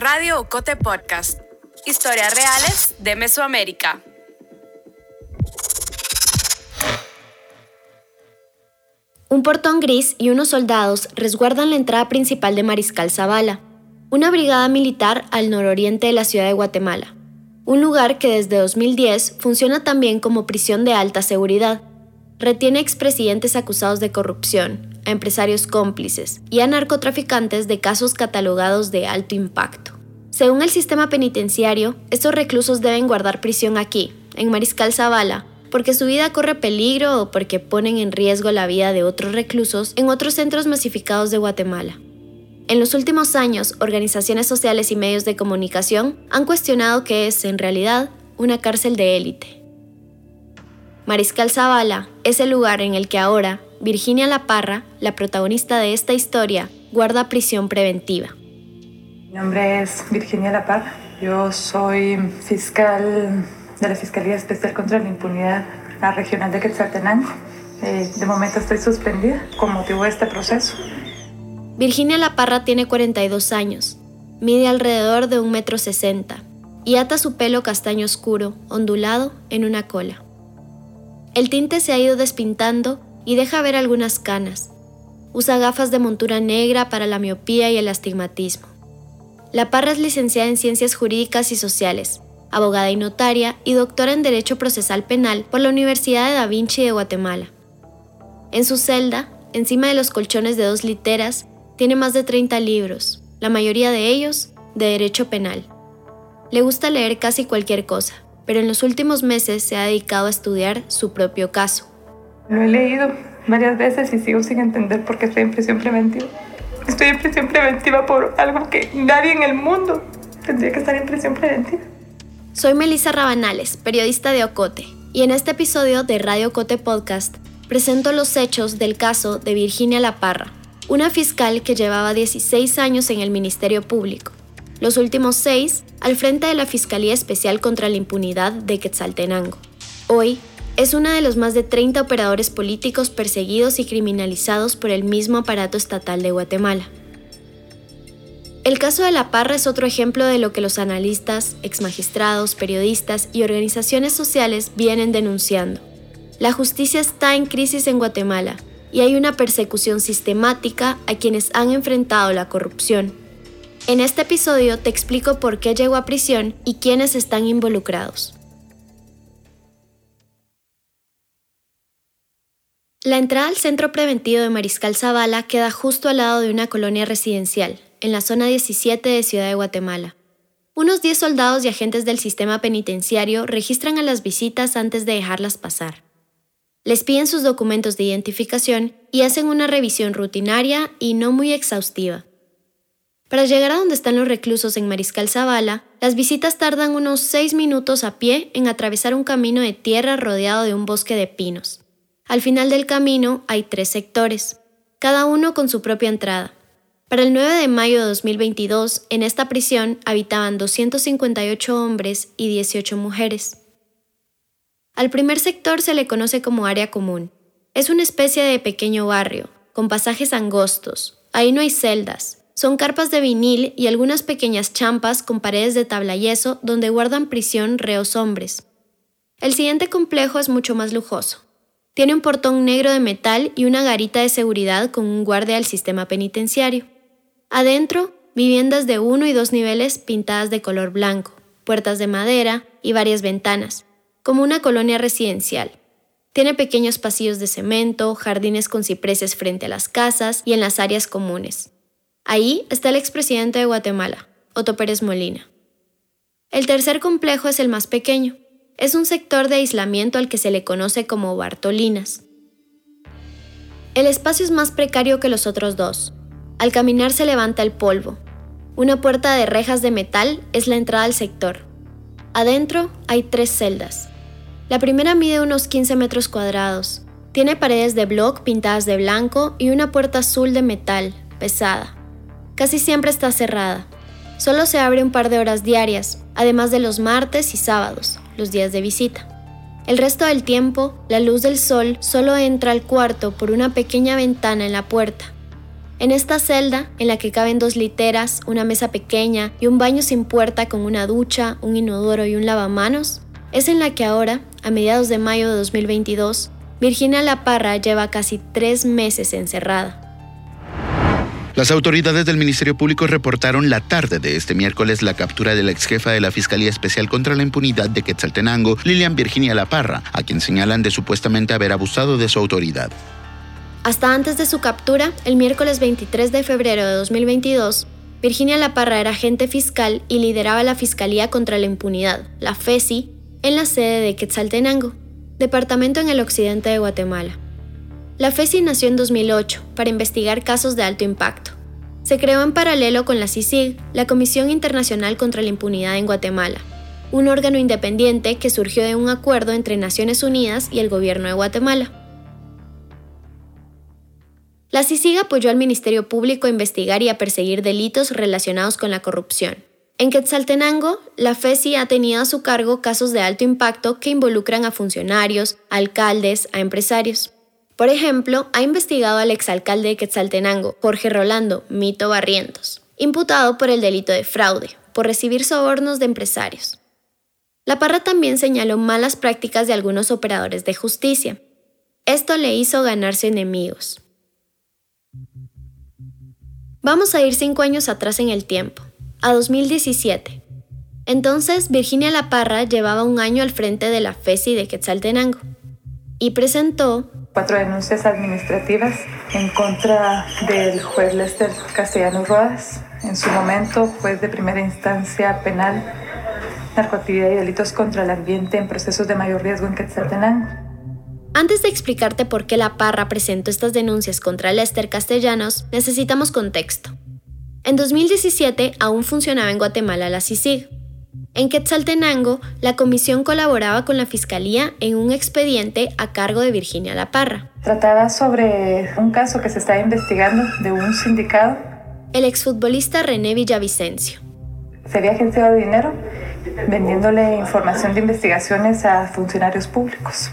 Radio Ocote Podcast. Historias reales de Mesoamérica. Un portón gris y unos soldados resguardan la entrada principal de Mariscal Zavala, una brigada militar al nororiente de la ciudad de Guatemala, un lugar que desde 2010 funciona también como prisión de alta seguridad. Retiene expresidentes acusados de corrupción, a empresarios cómplices y a narcotraficantes de casos catalogados de alto impacto. Según el sistema penitenciario, estos reclusos deben guardar prisión aquí, en Mariscal Zavala, porque su vida corre peligro o porque ponen en riesgo la vida de otros reclusos en otros centros masificados de Guatemala. En los últimos años, organizaciones sociales y medios de comunicación han cuestionado que es, en realidad, una cárcel de élite. Mariscal Zavala es el lugar en el que ahora Virginia La Parra, la protagonista de esta historia, guarda prisión preventiva. Mi nombre es Virginia La Parra. Yo soy fiscal de la Fiscalía Especial contra la Impunidad la Regional de Quetzaltenango. Eh, de momento estoy suspendida con motivo de este proceso. Virginia La Parra tiene 42 años, mide alrededor de un metro sesenta y ata su pelo castaño oscuro, ondulado, en una cola. El tinte se ha ido despintando y deja ver algunas canas. Usa gafas de montura negra para la miopía y el astigmatismo. La Parra es licenciada en Ciencias Jurídicas y Sociales, abogada y notaria y doctora en Derecho Procesal Penal por la Universidad de Da Vinci de Guatemala. En su celda, encima de los colchones de dos literas, tiene más de 30 libros, la mayoría de ellos de Derecho Penal. Le gusta leer casi cualquier cosa, pero en los últimos meses se ha dedicado a estudiar su propio caso. Lo he leído varias veces y sigo sin entender por qué estoy en prisión preventiva. Estoy en prisión preventiva por algo que nadie en el mundo tendría que estar en prisión preventiva. Soy Melissa Rabanales, periodista de Ocote, y en este episodio de Radio Ocote Podcast presento los hechos del caso de Virginia La Parra, una fiscal que llevaba 16 años en el Ministerio Público, los últimos seis al frente de la Fiscalía Especial contra la Impunidad de Quetzaltenango. Hoy es una de los más de 30 operadores políticos perseguidos y criminalizados por el mismo aparato estatal de Guatemala. El caso de La Parra es otro ejemplo de lo que los analistas, exmagistrados, periodistas y organizaciones sociales vienen denunciando. La justicia está en crisis en Guatemala y hay una persecución sistemática a quienes han enfrentado la corrupción. En este episodio te explico por qué llegó a prisión y quiénes están involucrados. La entrada al centro preventivo de Mariscal Zavala queda justo al lado de una colonia residencial, en la zona 17 de Ciudad de Guatemala. Unos 10 soldados y agentes del sistema penitenciario registran a las visitas antes de dejarlas pasar. Les piden sus documentos de identificación y hacen una revisión rutinaria y no muy exhaustiva. Para llegar a donde están los reclusos en Mariscal Zavala, las visitas tardan unos 6 minutos a pie en atravesar un camino de tierra rodeado de un bosque de pinos. Al final del camino hay tres sectores, cada uno con su propia entrada. Para el 9 de mayo de 2022, en esta prisión habitaban 258 hombres y 18 mujeres. Al primer sector se le conoce como área común. Es una especie de pequeño barrio, con pasajes angostos. Ahí no hay celdas. Son carpas de vinil y algunas pequeñas champas con paredes de tabla yeso donde guardan prisión reos hombres. El siguiente complejo es mucho más lujoso. Tiene un portón negro de metal y una garita de seguridad con un guardia del sistema penitenciario. Adentro, viviendas de uno y dos niveles pintadas de color blanco, puertas de madera y varias ventanas, como una colonia residencial. Tiene pequeños pasillos de cemento, jardines con cipreses frente a las casas y en las áreas comunes. Ahí está el expresidente de Guatemala, Otto Pérez Molina. El tercer complejo es el más pequeño. Es un sector de aislamiento al que se le conoce como Bartolinas. El espacio es más precario que los otros dos, al caminar se levanta el polvo. Una puerta de rejas de metal es la entrada al sector. Adentro hay tres celdas. La primera mide unos 15 metros cuadrados. Tiene paredes de bloc pintadas de blanco y una puerta azul de metal, pesada. Casi siempre está cerrada. Solo se abre un par de horas diarias, además de los martes y sábados, los días de visita. El resto del tiempo, la luz del sol solo entra al cuarto por una pequeña ventana en la puerta En esta celda, en la que caben dos literas, una mesa pequeña y un baño sin puerta con una ducha, un inodoro y un lavamanos, es en la que ahora, a mediados de mayo de 2022, Virginia La Parra lleva casi tres meses encerrada. Las autoridades del Ministerio Público reportaron la tarde de este miércoles la captura de la ex jefa de la Fiscalía Especial contra la Impunidad de Quetzaltenango, Lilian Virginia La Parra, a quien señalan de supuestamente haber abusado de su autoridad. Hasta antes de su captura, el miércoles 23 de febrero de 2022, Virginia La Parra era agente fiscal y lideraba la Fiscalía contra la Impunidad, la FESI, en la sede de Quetzaltenango, departamento en el occidente de Guatemala. La FESI nació en 2008 para investigar casos de alto impacto. Se creó en paralelo con la CICIG, la Comisión Internacional contra la Impunidad en Guatemala, un órgano independiente que surgió de un acuerdo entre Naciones Unidas y el gobierno de Guatemala. La CICIG apoyó al Ministerio Público a investigar y a perseguir delitos relacionados con la corrupción. En Quetzaltenango, la FESI ha tenido a su cargo casos de alto impacto que involucran a funcionarios, alcaldes, a empresarios. Por ejemplo, ha investigado al exalcalde de Quetzaltenango, Jorge Rolando Mito Barrientos, imputado por el delito de fraude, por recibir sobornos de empresarios. La Parra también señaló malas prácticas de algunos operadores de justicia. Esto le hizo ganarse enemigos. Vamos a ir cinco años atrás en el tiempo, a 2017. Entonces, Virginia La Parra llevaba un año al frente de la FESI de Quetzaltenango y presentó cuatro denuncias administrativas en contra del juez Lester Castellanos Rodas, en su momento juez de primera instancia penal, narcoactividad y delitos contra el ambiente en procesos de mayor riesgo en Quetzaltenango. Antes de explicarte por qué la Parra presentó estas denuncias contra Lester Castellanos, necesitamos contexto. En 2017 aún funcionaba en Guatemala la CICIG. En Quetzaltenango, la comisión colaboraba con la fiscalía en un expediente a cargo de Virginia La Parra. Trataba sobre un caso que se estaba investigando de un sindicato. El exfutbolista René Villavicencio. Se había agenciado dinero vendiéndole información de investigaciones a funcionarios públicos.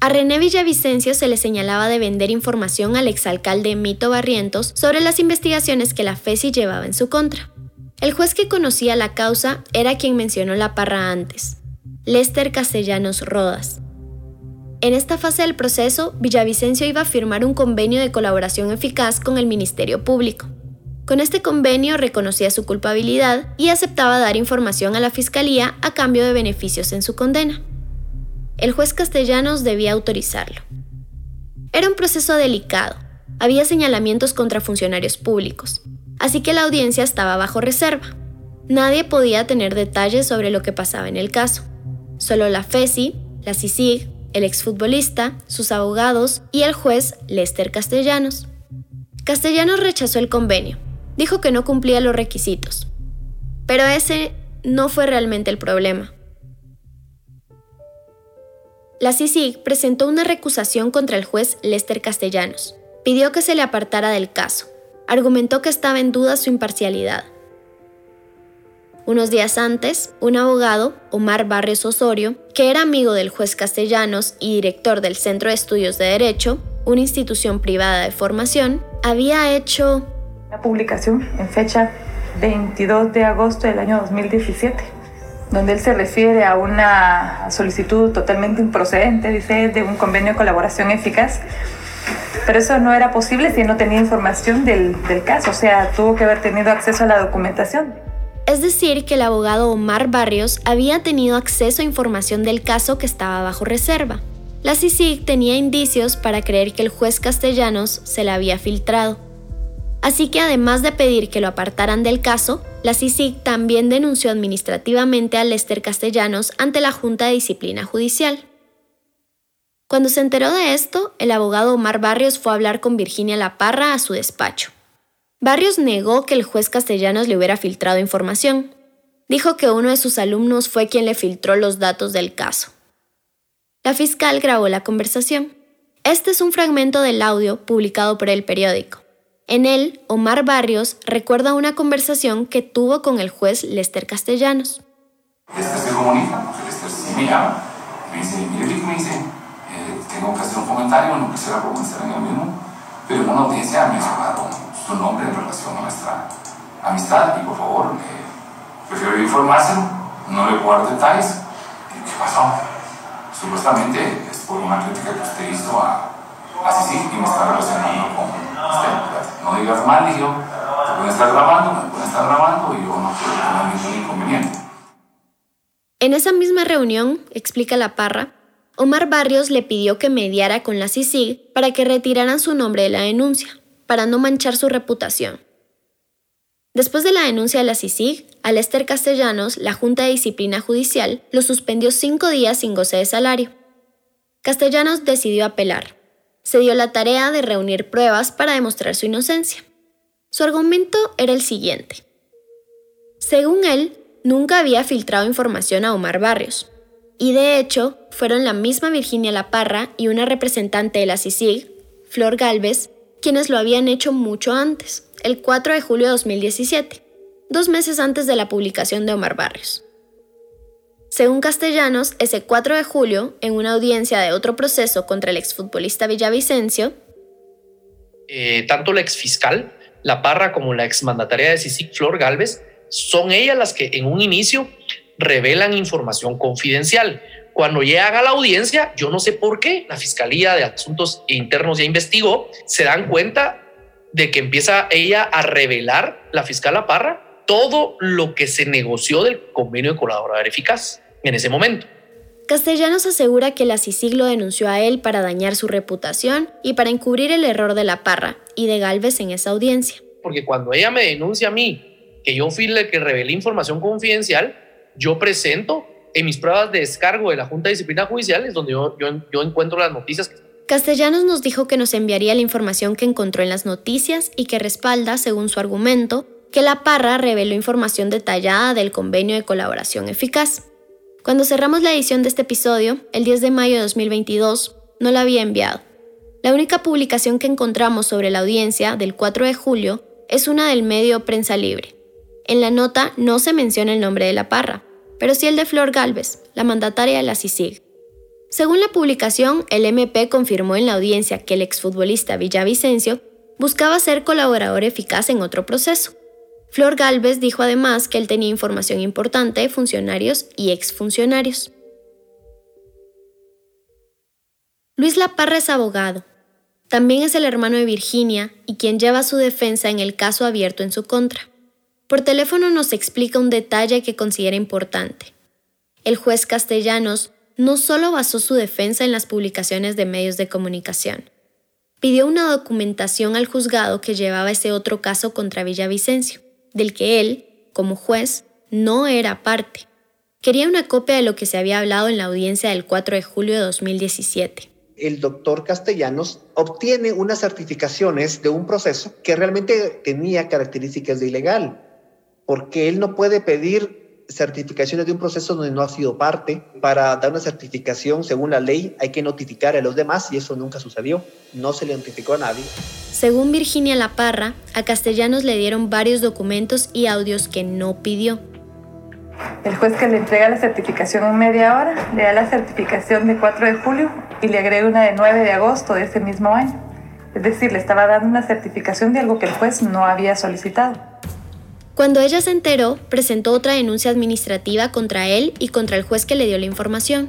A René Villavicencio se le señalaba de vender información al exalcalde Mito Barrientos sobre las investigaciones que la FESI llevaba en su contra. El juez que conocía la causa era quien mencionó la parra antes, Lester Castellanos Rodas. En esta fase del proceso, Villavicencio iba a firmar un convenio de colaboración eficaz con el Ministerio Público. Con este convenio reconocía su culpabilidad y aceptaba dar información a la Fiscalía a cambio de beneficios en su condena el juez Castellanos debía autorizarlo. Era un proceso delicado. Había señalamientos contra funcionarios públicos, así que la audiencia estaba bajo reserva. Nadie podía tener detalles sobre lo que pasaba en el caso. Solo la FESI, la CICIG, el exfutbolista, sus abogados y el juez Lester Castellanos. Castellanos rechazó el convenio. Dijo que no cumplía los requisitos. Pero ese no fue realmente el problema. La CICIG presentó una recusación contra el juez Lester Castellanos. Pidió que se le apartara del caso. Argumentó que estaba en duda su imparcialidad. Unos días antes, un abogado, Omar Barrios Osorio, que era amigo del juez Castellanos y director del Centro de Estudios de Derecho, una institución privada de formación, había hecho una publicación en fecha 22 de agosto del año 2017 donde él se refiere a una solicitud totalmente improcedente, dice, de un convenio de colaboración eficaz. Pero eso no era posible si no tenía información del, del caso, o sea, tuvo que haber tenido acceso a la documentación. Es decir, que el abogado Omar Barrios había tenido acceso a información del caso que estaba bajo reserva. La CICIG tenía indicios para creer que el juez Castellanos se la había filtrado. Así que además de pedir que lo apartaran del caso, la CICIG también denunció administrativamente a Lester Castellanos ante la Junta de Disciplina Judicial. Cuando se enteró de esto, el abogado Omar Barrios fue a hablar con Virginia La Parra a su despacho. Barrios negó que el juez Castellanos le hubiera filtrado información. Dijo que uno de sus alumnos fue quien le filtró los datos del caso. La fiscal grabó la conversación. Este es un fragmento del audio publicado por el periódico. En él, Omar Barrios recuerda una conversación que tuvo con el juez Lester Castellanos. Lester se comunica, me tengo que hacer un comentario, no quisiera comenzar en el mismo, pero en una audiencia me sacaron su nombre en relación a nuestra amistad y por favor, eh, prefiero informárselo, no le puedo dar detalles. ¿Qué, pasó? Supuestamente es por una crítica que usted hizo a, a Sisi y me está relacionando con usted. No digas mal, dije yo, te pueden estar grabando, me pueden estar grabando y yo no quiero tener ningún inconveniente. En esa misma reunión, explica la parra, Omar Barrios le pidió que mediara con la CICIG para que retiraran su nombre de la denuncia, para no manchar su reputación. Después de la denuncia de la CICIG, a Lester Castellanos, la Junta de Disciplina Judicial lo suspendió cinco días sin goce de salario. Castellanos decidió apelar. Se dio la tarea de reunir pruebas para demostrar su inocencia. Su argumento era el siguiente. Según él, nunca había filtrado información a Omar Barrios, y de hecho fueron la misma Virginia Laparra y una representante de la CICIG, Flor Galvez, quienes lo habían hecho mucho antes, el 4 de julio de 2017, dos meses antes de la publicación de Omar Barrios. Según Castellanos, ese 4 de julio, en una audiencia de otro proceso contra el exfutbolista Villavicencio, eh, tanto la exfiscal, La Parra, como la exmandataria de CICIG, Flor Galvez, son ellas las que en un inicio revelan información confidencial. Cuando llega a la audiencia, yo no sé por qué, la Fiscalía de Asuntos Internos ya investigó, se dan cuenta de que empieza ella a revelar, la fiscal Parra, todo lo que se negoció del convenio de colaborador eficaz en ese momento. Castellanos asegura que la CICIG lo denunció a él para dañar su reputación y para encubrir el error de la Parra y de Galvez en esa audiencia. Porque cuando ella me denuncia a mí que yo fui el que revelé información confidencial, yo presento en mis pruebas de descargo de la Junta de Disciplina Judicial, es donde yo, yo, encuentro las noticias. Castellanos nos dijo que nos enviaría la información que encontró en las noticias y que respalda, según su argumento, que la Parra reveló información detallada del convenio de colaboración eficaz. Cuando cerramos la edición de este episodio, el 10 de mayo de 2022, no la había enviado. La única publicación que encontramos sobre la audiencia del 4 de julio es una del medio Prensa Libre. En la nota no se menciona el nombre de la Parra, pero sí el de Flor Galvez, la mandataria de la CICIG. Según la publicación, el MP confirmó en la audiencia que el exfutbolista Villavicencio buscaba ser colaborador eficaz en otro proceso. Flor Galvez dijo además que él tenía información importante de funcionarios y exfuncionarios. Luis Laparra es abogado. También es el hermano de Virginia y quien lleva su defensa en el caso abierto en su contra. Por teléfono nos explica un detalle que considera importante. El juez Castellanos no solo basó su defensa en las publicaciones de medios de comunicación, pidió una documentación al juzgado que llevaba ese otro caso contra Villavicencio, del que él, como juez, no era parte. Quería una copia de lo que se había hablado en la audiencia del 4 de julio de 2017 el doctor Castellanos obtiene unas certificaciones de un proceso que realmente tenía características de ilegal porque él no puede pedir certificaciones de un proceso donde no ha sido parte. Para dar una certificación, según la ley, hay que notificar a los demás y eso nunca sucedió. No se le notificó a nadie. Según Virginia Laparra, a Castellanos le dieron varios documentos y audios que no pidió. El juez que le entrega la certificación en media hora le da la certificación de 4 de julio y le agrega una de 9 de agosto de ese mismo año. Es decir, le estaba dando una certificación de algo que el juez no había solicitado. Cuando ella se enteró, presentó otra denuncia administrativa contra él y contra el juez que le dio la información.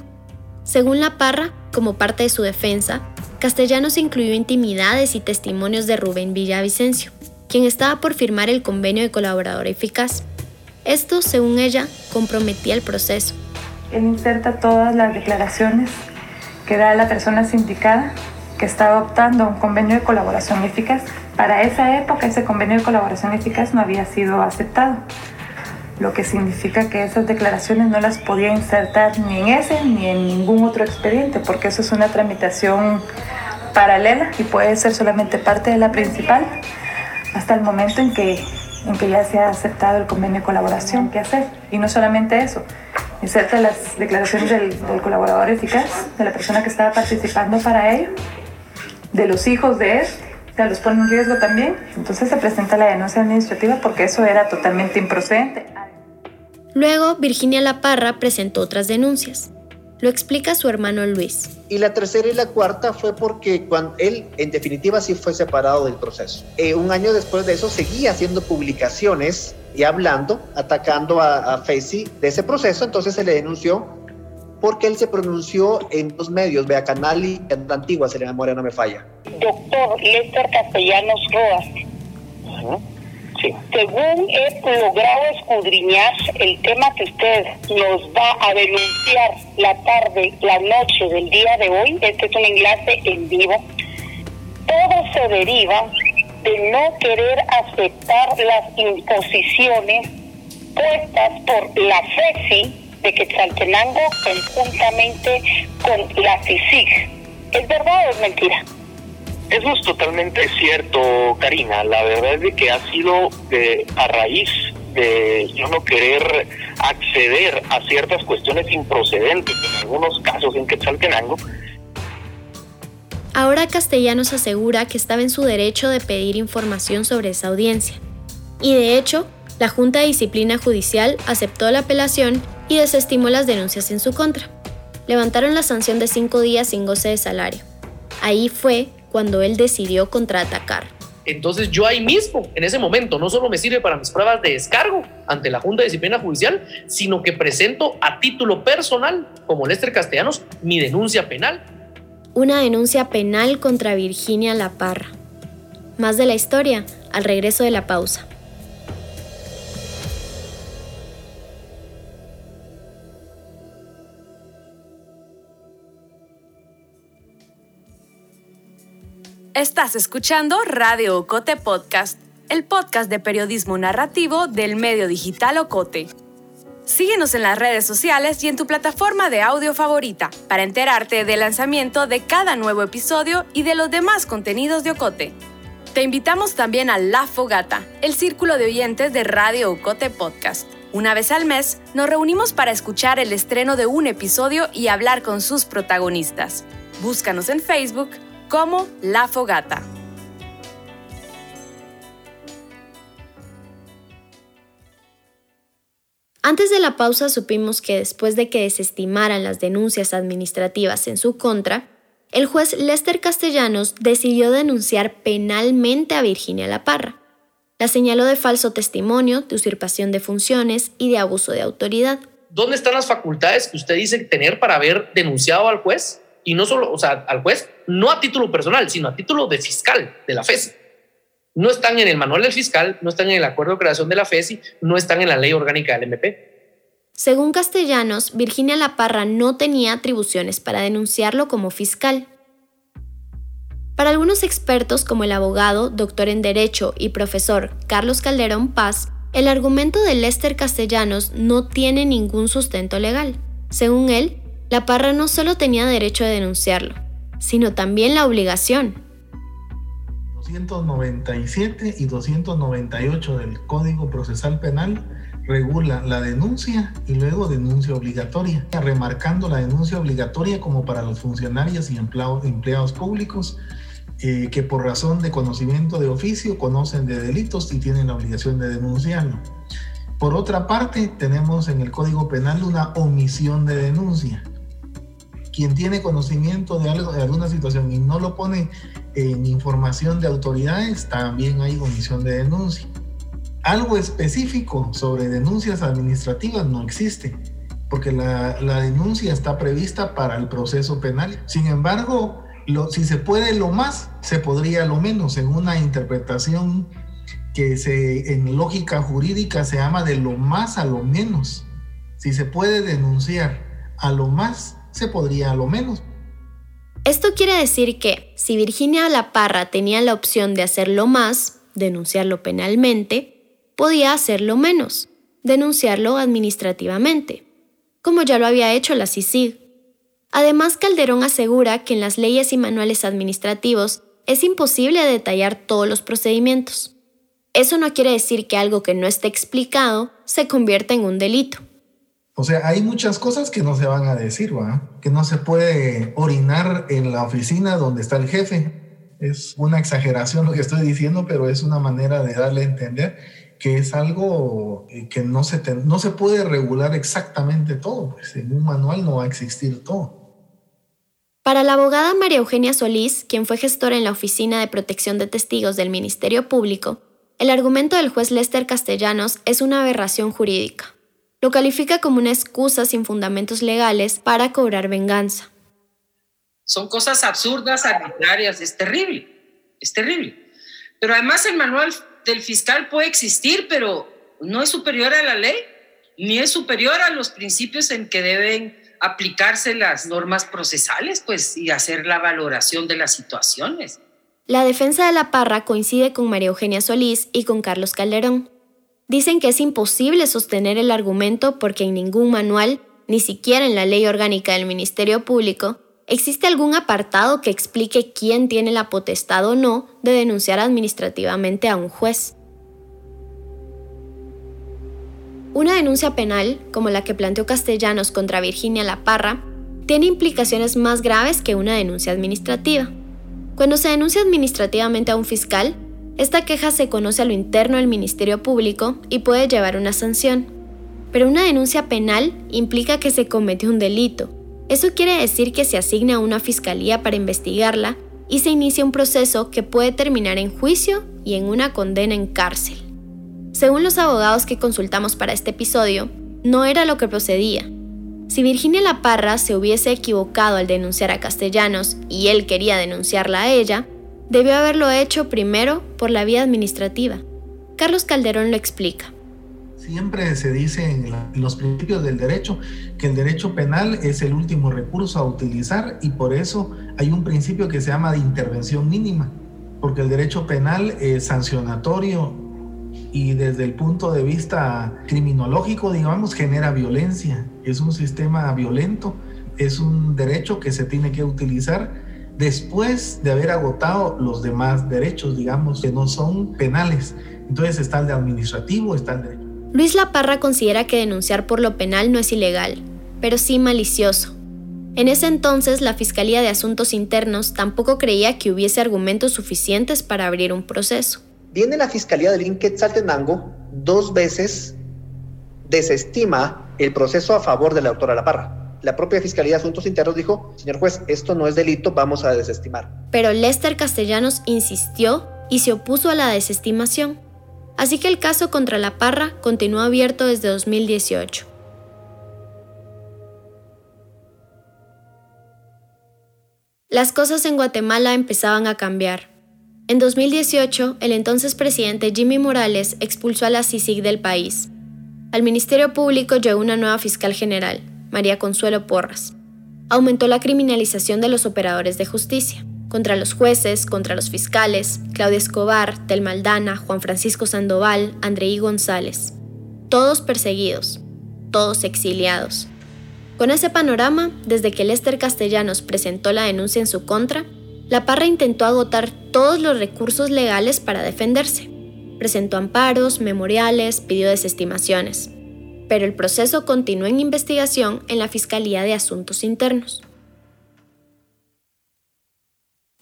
Según la Parra, como parte de su defensa, Castellanos incluyó intimidades y testimonios de Rubén Villavicencio, quien estaba por firmar el convenio de colaborador eficaz. Esto, según ella, comprometía el proceso. Él inserta todas las declaraciones que da la persona sindicada que estaba optando a un convenio de colaboración eficaz. Para esa época ese convenio de colaboración eficaz no había sido aceptado, lo que significa que esas declaraciones no las podía insertar ni en ese ni en ningún otro expediente, porque eso es una tramitación paralela y puede ser solamente parte de la principal hasta el momento en que, en que ya se ha aceptado el convenio de colaboración. ¿Qué hacer? Y no solamente eso, inserta las declaraciones del, colaborador eficaz, de la persona que estaba participando para ello, de los hijos de él los pone en riesgo también. Entonces se presenta la denuncia administrativa porque eso era totalmente improcedente. Luego, Virginia Laparra presentó otras denuncias. Lo explica su hermano Luis. Y la tercera y la cuarta fue porque cuando él, en definitiva, sí fue separado del proceso. Eh, un año después de eso seguía haciendo publicaciones y hablando, atacando a, a Facey de ese proceso, entonces se le denunció porque él se pronunció en dos medios, vea Canal y en la antigua, se le memoria no me falla. Doctor Lester Castellanos Roas. Según he logrado escudriñar el tema que usted nos va a denunciar la tarde, la noche del día de hoy, este es un enlace en vivo, todo se deriva de no querer aceptar las imposiciones puestas por la FESI de Quetzaltenango conjuntamente con la CICIG. ¿Es verdad o es mentira? Eso es totalmente cierto, Karina. La verdad es de que ha sido de, a raíz de yo no querer acceder a ciertas cuestiones improcedentes, en algunos casos en Quetzaltenango. Ahora Castellanos asegura que estaba en su derecho de pedir información sobre esa audiencia. Y de hecho, la Junta de Disciplina Judicial aceptó la apelación y desestimó las denuncias en su contra. Levantaron la sanción de cinco días sin goce de salario. Ahí fue cuando él decidió contraatacar. Entonces yo ahí mismo, en ese momento, no solo me sirve para mis pruebas de descargo ante la Junta de Disciplina Judicial, sino que presento a título personal, como Lester Castellanos, mi denuncia penal. Una denuncia penal contra Virginia La Parra. Más de la historia al regreso de la pausa. Estás escuchando Radio Ocote Podcast, el podcast de periodismo narrativo del medio digital Ocote. Síguenos en las redes sociales y en tu plataforma de audio favorita para enterarte del lanzamiento de cada nuevo episodio y de los demás contenidos de Ocote. Te invitamos también a La Fogata, el círculo de oyentes de Radio Ocote Podcast. Una vez al mes nos reunimos para escuchar el estreno de un episodio y hablar con sus protagonistas. Búscanos en Facebook como La Fogata. Antes de la pausa supimos que después de que desestimaran las denuncias administrativas en su contra, el juez Lester Castellanos decidió denunciar penalmente a Virginia La Parra. La señaló de falso testimonio, de usurpación de funciones y de abuso de autoridad. ¿Dónde están las facultades que usted dice tener para haber denunciado al juez? Y no solo, o sea, al juez, no a título personal, sino a título de fiscal de la FESI. No están en el manual del fiscal, no están en el acuerdo de creación de la FESI, no están en la ley orgánica del MP. Según Castellanos, Virginia La Parra no tenía atribuciones para denunciarlo como fiscal. Para algunos expertos, como el abogado, doctor en Derecho y profesor Carlos Calderón Paz, el argumento de Lester Castellanos no tiene ningún sustento legal. Según él, la Parra no solo tenía derecho de denunciarlo, sino también la obligación. 297 y 298 del Código Procesal Penal regula la denuncia y luego denuncia obligatoria, remarcando la denuncia obligatoria como para los funcionarios y empleados públicos eh, que por razón de conocimiento de oficio conocen de delitos y tienen la obligación de denunciarlo. Por otra parte, tenemos en el Código Penal una omisión de denuncia quien tiene conocimiento de, algo, de alguna situación y no lo pone en información de autoridades, también hay omisión de denuncia. Algo específico sobre denuncias administrativas no existe, porque la, la denuncia está prevista para el proceso penal. Sin embargo, lo, si se puede lo más, se podría lo menos en una interpretación que se, en lógica jurídica se llama de lo más a lo menos. Si se puede denunciar a lo más, se podría a lo menos. Esto quiere decir que si Virginia La Parra tenía la opción de hacerlo más, denunciarlo penalmente, podía hacerlo menos, denunciarlo administrativamente, como ya lo había hecho la CICIG. Además, Calderón asegura que en las leyes y manuales administrativos es imposible detallar todos los procedimientos. Eso no quiere decir que algo que no esté explicado se convierta en un delito. O sea, hay muchas cosas que no se van a decir, ¿va? Que no se puede orinar en la oficina donde está el jefe. Es una exageración lo que estoy diciendo, pero es una manera de darle a entender que es algo eh, que no se, no se puede regular exactamente todo, pues en un manual no va a existir todo. Para la abogada María Eugenia Solís, quien fue gestora en la Oficina de Protección de Testigos del Ministerio Público, el argumento del juez Lester Castellanos es una aberración jurídica. Lo califica como una excusa sin fundamentos legales para cobrar venganza. Son cosas absurdas, arbitrarias, es terrible, es terrible. Pero además el manual del fiscal puede existir, pero no es superior a la ley, ni es superior a los principios en que deben aplicarse las normas procesales, pues, y hacer la valoración de las situaciones. La defensa de la Parra coincide con María Eugenia Solís y con Carlos Calderón. Dicen que es imposible sostener el argumento porque en ningún manual, ni siquiera en la ley orgánica del Ministerio Público, existe algún apartado que explique quién tiene la potestad o no de denunciar administrativamente a un juez. Una denuncia penal, como la que planteó Castellanos contra Virginia La Parra, tiene implicaciones más graves que una denuncia administrativa. Cuando se denuncia administrativamente a un fiscal, esta queja se conoce a lo interno del Ministerio Público y puede llevar una sanción. Pero una denuncia penal implica que se comete un delito. Eso quiere decir que se asigna a una fiscalía para investigarla y se inicia un proceso que puede terminar en juicio y en una condena en cárcel. Según los abogados que consultamos para este episodio, no era lo que procedía, si Virginia La Parra se hubiese equivocado al denunciar a Castellanos y él quería denunciarla a ella, debió haberlo hecho primero por la vía administrativa. Carlos Calderón lo explica. Siempre se dice en, los principios del derecho que el derecho penal es el último recurso a utilizar y por eso hay un principio que se llama de intervención mínima, porque el derecho penal es sancionatorio y desde el punto de vista criminológico, digamos, genera violencia. Es un sistema violento, es un derecho que se tiene que utilizar después de haber agotado los demás derechos, digamos, que no son penales. Entonces está el de administrativo, está el derecho. Luis Laparra considera que denunciar por lo penal no es ilegal, pero sí malicioso. En ese entonces, la Fiscalía de Asuntos Internos tampoco creía que hubiese argumentos suficientes para abrir un proceso. Viene la Fiscalía del Quetzaltenango dos veces desestima el proceso a favor de la doctora La Parra. La propia Fiscalía de Asuntos Internos dijo, señor juez, esto no es delito, vamos a desestimar. Pero Lester Castellanos insistió y se opuso a la desestimación. Así que el caso contra La Parra continuó abierto desde 2018. Las cosas en Guatemala empezaban a cambiar. En 2018, el entonces presidente Jimmy Morales expulsó a la CICIG del país. Al Ministerio Público llegó una nueva fiscal general, María Consuelo Porras. Aumentó la criminalización de los operadores de justicia, contra los jueces, contra los fiscales, Claudia Escobar, Tel Maldana, Juan Francisco Sandoval, Andreí González. Todos perseguidos, todos exiliados. Con ese panorama, desde que Lester Castellanos presentó la denuncia en su contra, la Parra intentó agotar todos los recursos legales para defenderse. Presentó amparos, memoriales, pidió desestimaciones. Pero el proceso continuó en investigación en la Fiscalía de Asuntos Internos.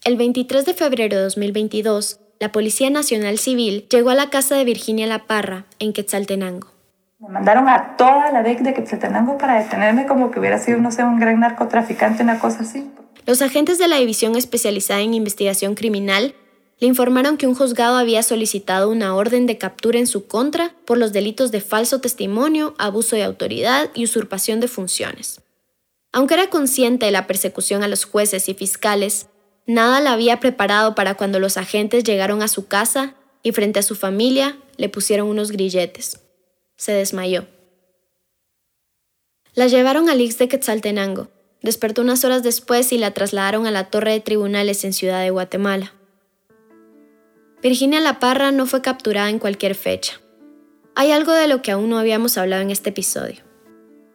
El 23 de febrero de 2022, la Policía Nacional Civil llegó a la casa de Virginia La Parra, en Quetzaltenango. Me mandaron a toda la DEC de Quetzaltenango para detenerme como que hubiera sido, no sé, un gran narcotraficante, una cosa así. Los agentes de la División Especializada en Investigación Criminal le informaron que un juzgado había solicitado una orden de captura en su contra por los delitos de falso testimonio, abuso de autoridad y usurpación de funciones. Aunque era consciente de la persecución a los jueces y fiscales, nada la había preparado para cuando los agentes llegaron a su casa y frente a su familia le pusieron unos grilletes. Se desmayó. La llevaron al Ix de Quetzaltenango, Despertó unas horas después y la trasladaron a la torre de tribunales en Ciudad de Guatemala. Virginia La Parra no fue capturada en cualquier fecha. Hay algo de lo que aún no habíamos hablado en este episodio.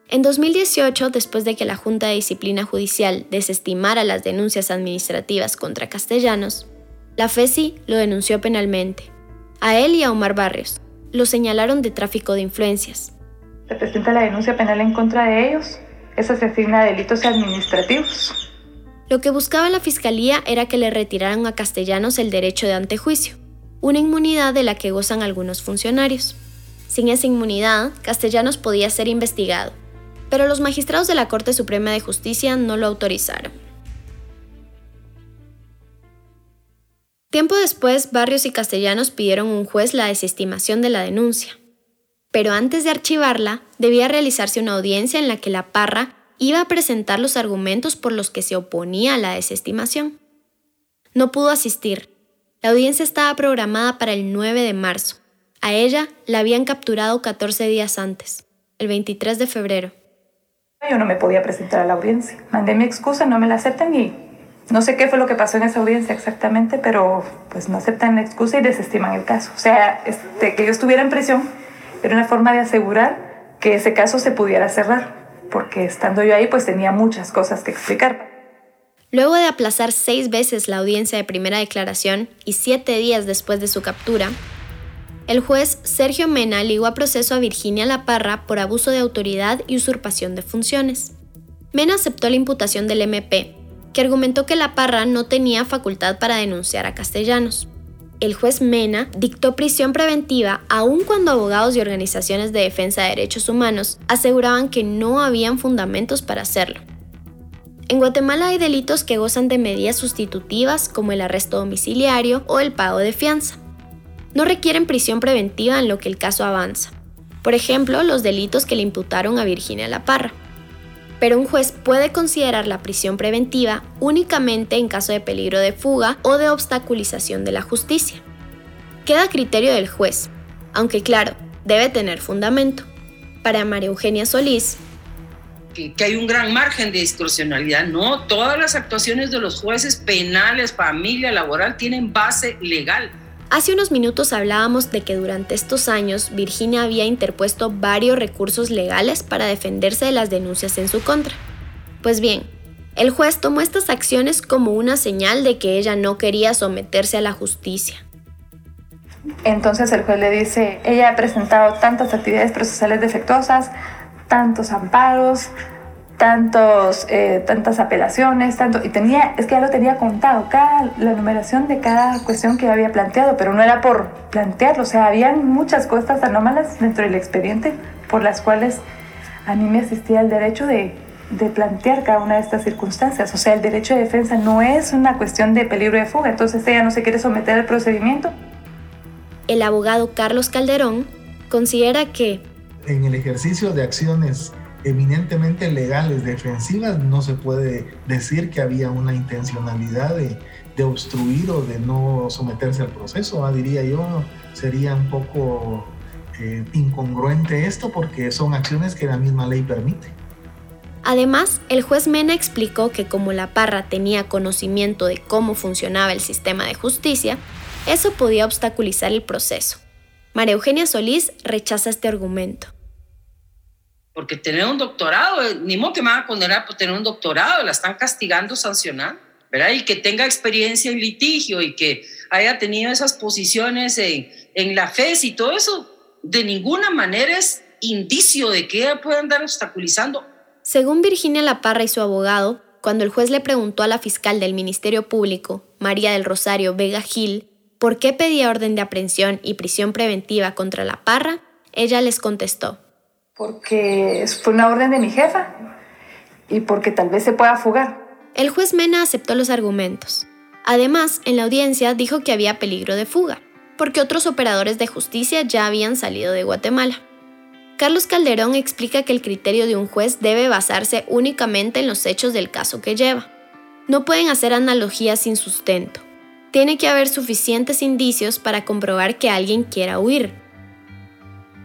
En 2018, después de que la Junta de Disciplina Judicial desestimara las denuncias administrativas contra castellanos, la FESI lo denunció penalmente. A él y a Omar Barrios. Lo señalaron de tráfico de influencias. Se presenta la denuncia penal en contra de ellos eso se a delitos administrativos. Lo que buscaba la fiscalía era que le retiraran a Castellanos el derecho de antejuicio. una inmunidad de la que gozan algunos funcionarios. Sin esa inmunidad, Castellanos podía ser investigado, pero los magistrados de la Corte Suprema de Justicia no lo autorizaron. Tiempo después, Barrios y Castellanos pidieron a un juez la desestimación de la denuncia. Pero antes de archivarla, debía realizarse una audiencia en la que la Parra iba a presentar los argumentos por los que se oponía a la desestimación. No pudo asistir. La audiencia estaba programada para el 9 de marzo. A ella la habían capturado 14 días antes, el 23 de febrero. Yo no me podía presentar a la audiencia. Mandé mi excusa, no me la aceptan y no sé qué fue lo que pasó en esa audiencia exactamente, pero pues no aceptan la excusa y desestiman el caso. O sea, este, que yo estuviera en prisión era una forma de asegurar que ese caso se pudiera cerrar, porque estando yo ahí pues tenía muchas cosas que explicar. Luego de aplazar seis veces la audiencia de primera declaración y siete días después de su captura, el juez Sergio Mena ligó a proceso a Virginia La Parra por abuso de autoridad y usurpación de funciones. Mena aceptó la imputación del MP, que argumentó que la Parra no tenía facultad para denunciar a Castellanos. El juez Mena dictó prisión preventiva aun cuando abogados y organizaciones de defensa de derechos humanos aseguraban que no habían fundamentos para hacerlo. En Guatemala hay delitos que gozan de medidas sustitutivas como el arresto domiciliario o el pago de fianza. No requieren prisión preventiva en lo que el caso avanza. Por ejemplo, los delitos que le imputaron a Virginia La Parra pero un juez puede considerar la prisión preventiva únicamente en caso de peligro de fuga o de obstaculización de la justicia. Queda a criterio del juez, aunque claro, debe tener fundamento. Para María Eugenia Solís, que, hay un gran margen de discrecionalidad. No, todas las actuaciones de los jueces penales, familia, laboral, tienen base legal. Hace unos minutos hablábamos de que durante estos años Virginia había interpuesto varios recursos legales para defenderse de las denuncias en su contra. Pues bien, el juez tomó estas acciones como una señal de que ella no quería someterse a la justicia. Entonces el juez le dice, ella ha presentado tantas actividades procesales defectuosas, tantos amparos, tantos, eh, tantas apelaciones, tanto, y tenía, es que ya lo tenía contado, cada, la numeración de cada cuestión que había planteado, pero no era por plantearlo, o sea, habían muchas cosas anómalas dentro del expediente por las cuales a mí me asistía el derecho de, de plantear cada una de estas circunstancias, o sea, el derecho de defensa no es una cuestión de peligro de fuga, entonces ella no se quiere someter al procedimiento. El abogado Carlos Calderón considera que en el ejercicio de acciones eminentemente legales defensivas, no se puede decir que había una intencionalidad de, obstruir o de no someterse al proceso, diría yo, sería un poco eh, incongruente esto porque son acciones que la misma ley permite. Además, el juez Mena explicó que como la Parra tenía conocimiento de cómo funcionaba el sistema de justicia, eso podía obstaculizar el proceso. María Eugenia Solís rechaza este argumento porque tener un doctorado, eh, ni modo que me van a condenar por tener un doctorado, la están castigando, sancionando, ¿verdad? Y que tenga experiencia en litigio y que haya tenido esas posiciones en, la FES y todo eso, de ninguna manera es indicio de que ella puede andar obstaculizando. Según Virginia Laparra y su abogado, cuando el juez le preguntó a la fiscal del Ministerio Público, María del Rosario Vega Gil, por qué pedía orden de aprehensión y prisión preventiva contra la Parra, ella les contestó, porque fue una orden de mi jefa y porque tal vez se pueda fugar. El juez Mena aceptó los argumentos. Además, en la audiencia dijo que había peligro de fuga, porque otros operadores de justicia ya habían salido de Guatemala. Carlos Calderón explica que el criterio de un juez debe basarse únicamente en los hechos del caso que lleva. No pueden hacer analogías sin sustento. Tiene que haber suficientes indicios para comprobar que alguien quiera huir,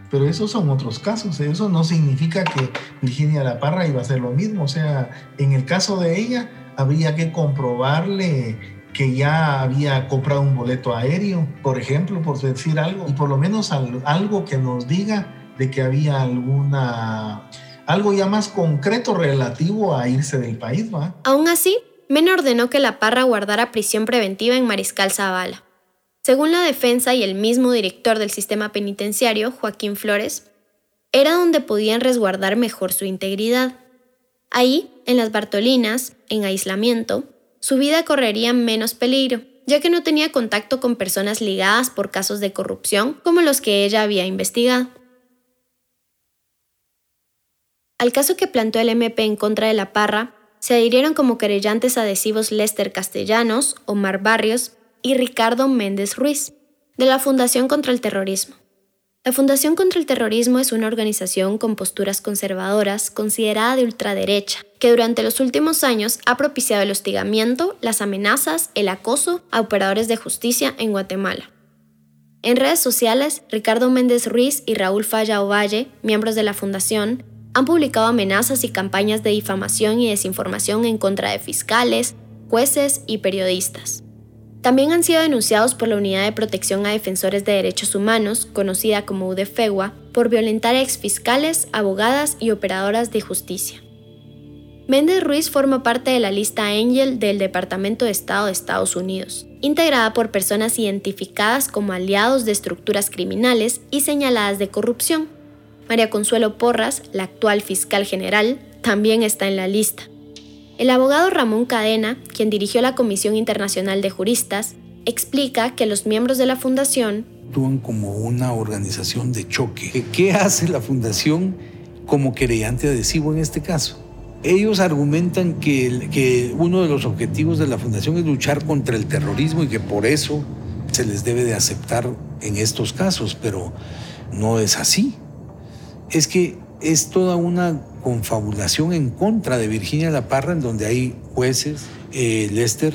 pero esos son otros casos, eso no significa que Virginia La Parra iba a hacer lo mismo, o sea, en el caso de ella habría que comprobarle que ya había comprado un boleto aéreo, por ejemplo, por decir algo, y por lo menos algo que nos diga de que había alguna algo ya más concreto relativo a irse del país, ¿va? Aún así, Men ordenó que La Parra guardara prisión preventiva en Mariscal Zavala. Según la defensa y el mismo director del sistema penitenciario, Joaquín Flores, era donde podían resguardar mejor su integridad. Ahí, en las Bartolinas, en aislamiento, su vida correría menos peligro, ya que no tenía contacto con personas ligadas por casos de corrupción como los que ella había investigado. Al caso que planteó el MP en contra de la Parra, se adhirieron como querellantes adhesivos Lester Castellanos, Omar Barrios y Ricardo Méndez Ruiz, de la Fundación contra el Terrorismo. La Fundación contra el Terrorismo es una organización con posturas conservadoras considerada de ultraderecha, que durante los últimos años ha propiciado el hostigamiento, las amenazas, el acoso a operadores de justicia en Guatemala. En redes sociales, Ricardo Méndez Ruiz y Raúl Falla Ovalle, miembros de la Fundación, han publicado amenazas y campañas de difamación y desinformación en contra de fiscales, jueces y periodistas. También han sido denunciados por la Unidad de Protección a Defensores de Derechos Humanos, conocida como UDFEGUA, por violentar a exfiscales, abogadas y operadoras de justicia. Méndez Ruiz forma parte de la lista Angel del Departamento de Estado de Estados Unidos, integrada por personas identificadas como aliados de estructuras criminales y señaladas de corrupción. María Consuelo Porras, la actual fiscal general, también está en la lista. El abogado Ramón Cadena, quien dirigió la Comisión Internacional de Juristas, explica que los miembros de la fundación actúan como una organización de choque. ¿Qué hace la fundación como querellante adhesivo en este caso? Ellos argumentan que, que uno de los objetivos de la fundación es luchar contra el terrorismo y que por eso se les debe de aceptar en estos casos, pero no es así. Es que es toda una confabulación en contra de Virginia La Parra, en donde hay jueces, eh, Lester,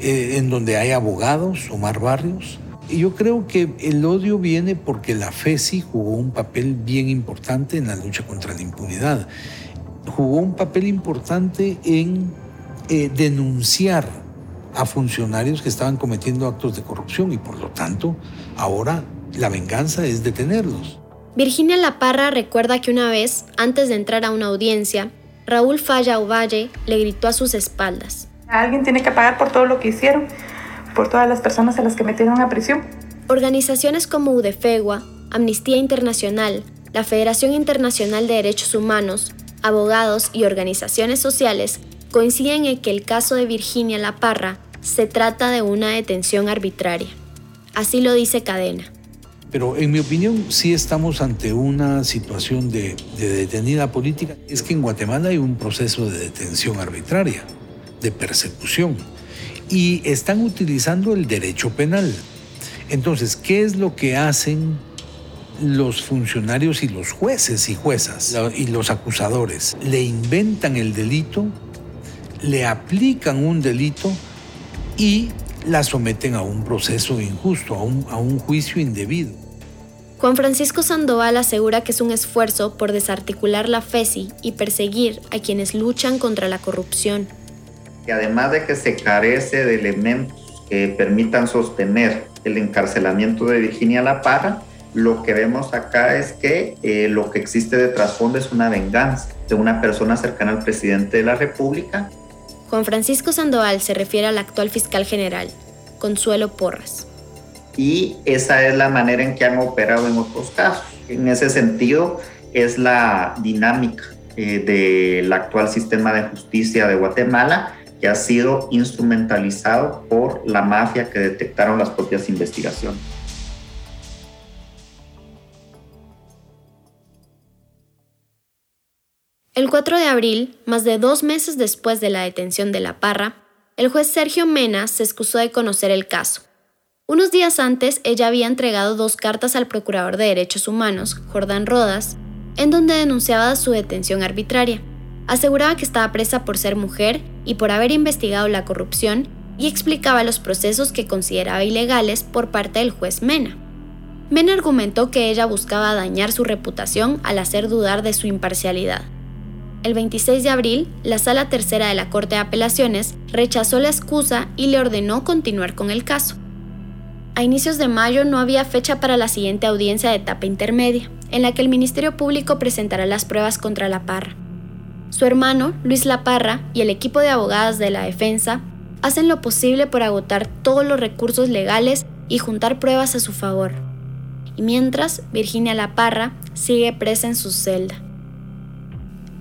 eh, en donde hay abogados, Omar Barrios. Y yo creo que el odio viene porque la FESI jugó un papel bien importante en la lucha contra la impunidad. Jugó un papel importante en eh, denunciar a funcionarios que estaban cometiendo actos de corrupción y por lo tanto ahora la venganza es detenerlos. Virginia La Parra recuerda que una vez, antes de entrar a una audiencia, Raúl Falla Ovalle le gritó a sus espaldas. Alguien tiene que pagar por todo lo que hicieron, por todas las personas a las que metieron a prisión. Organizaciones como UDEFEGUA, Amnistía Internacional, la Federación Internacional de Derechos Humanos, abogados y organizaciones sociales coinciden en que el caso de Virginia La Parra se trata de una detención arbitraria. Así lo dice Cadena. Pero en mi opinión sí estamos ante una situación de, detenida política. Es que en Guatemala hay un proceso de detención arbitraria, de persecución, y están utilizando el derecho penal. Entonces, ¿qué es lo que hacen los funcionarios y los jueces y juezas y los acusadores? Le inventan el delito, le aplican un delito y la someten a un proceso injusto, a un, a un juicio indebido. Juan Francisco Sandoval asegura que es un esfuerzo por desarticular la FESI y perseguir a quienes luchan contra la corrupción. Y además de que se carece de elementos que permitan sostener el encarcelamiento de Virginia La Parra, lo que vemos acá es que eh, lo que existe de trasfondo es una venganza de una persona cercana al presidente de la República. Juan Francisco Sandoval se refiere al actual fiscal general, Consuelo Porras y esa es la manera en que han operado en otros casos. En ese sentido, es la dinámica eh, del actual sistema de justicia de Guatemala que ha sido instrumentalizado por la mafia que detectaron las propias investigaciones. El 4 de abril, más de dos meses después de la detención de La Parra, el juez Sergio Mena se excusó de conocer el caso unos días antes, ella había entregado dos cartas al Procurador de Derechos Humanos, Jordán Rodas, en donde denunciaba su detención arbitraria. Aseguraba que estaba presa por ser mujer y por haber investigado la corrupción y explicaba los procesos que consideraba ilegales por parte del juez Mena. Mena argumentó que ella buscaba dañar su reputación al hacer dudar de su imparcialidad. El 26 de abril, la Sala Tercera de la Corte de Apelaciones rechazó la excusa y le ordenó continuar con el caso. A inicios de mayo no había fecha para la siguiente audiencia de etapa intermedia, en la que el Ministerio Público presentará las pruebas contra La Parra. Su hermano, Luis La Parra, y el equipo de abogadas de la defensa hacen lo posible por agotar todos los recursos legales y juntar pruebas a su favor. Y mientras, Virginia La Parra sigue presa en su celda.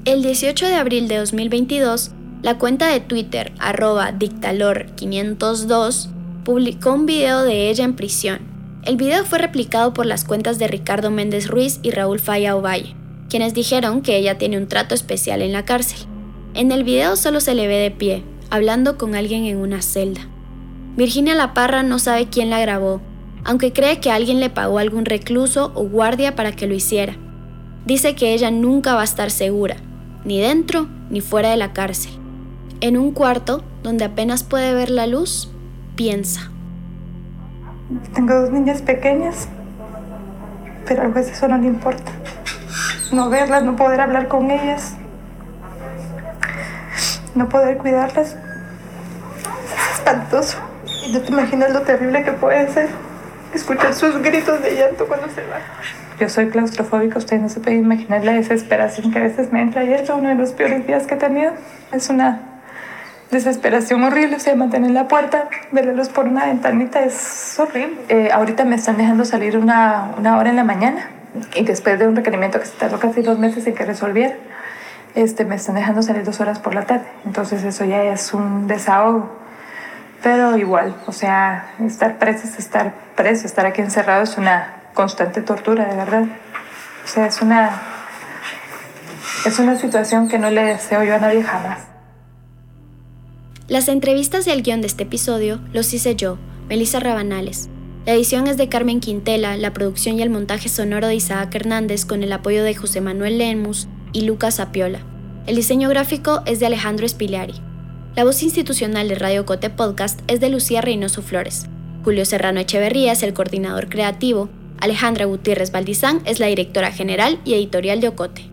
El 18 de abril de 2022, la cuenta de Twitter arroba dictalor502 publicó un video de ella en prisión. El video fue replicado por las cuentas de Ricardo Méndez Ruiz y Raúl Falla Ovalle, quienes dijeron que ella tiene un trato especial en la cárcel. En el video solo se le ve de pie, hablando con alguien en una celda. Virginia La Parra no sabe quién la grabó, aunque cree que alguien le pagó a algún recluso o guardia para que lo hiciera. Dice que ella nunca va a estar segura, ni dentro ni fuera de la cárcel. En un cuarto, donde apenas puede ver la luz, piensa. Tengo dos niñas pequeñas, pero a veces eso no le importa. No verlas, no poder hablar con ellas, no poder cuidarlas. Es espantoso. Y no te imaginas lo terrible que puede ser escuchar sus gritos de llanto cuando se va. Yo soy claustrofóbica, ustedes no se pueden imaginar la desesperación que a veces me entra. Ayer fue uno de los peores días que he tenido. Es una desesperación horrible, o sea, mantener la puerta, ver la luz por una ventanita es horrible. Eh, ahorita me están dejando salir una, una hora en la mañana y después de un requerimiento que se tardó casi dos meses en que resolviera, este, me están dejando salir dos horas por la tarde. Entonces eso ya es un desahogo. Pero igual, o sea, estar preso es estar preso, estar aquí encerrado es una constante tortura, de verdad. O sea, es una, es una situación que no le deseo yo a nadie jamás. Las entrevistas y el guion de este episodio los hice yo, Melissa Rabanales. La edición es de Carmen Quintela, la producción y el montaje sonoro de Isaac Hernández con el apoyo de José Manuel Lemus y Lucas Apiola. El diseño gráfico es de Alejandro Espiliari. La voz institucional de Radio Cote Podcast es de Lucía Reynoso Flores. Julio Serrano Echeverría es el coordinador creativo. Alejandra Gutiérrez Valdizán es la directora general y editorial de Ocote.